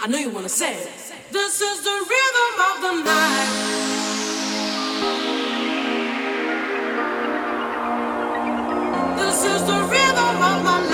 I know you wanna say it. This is the rhythm of the night. This is the rhythm of my life.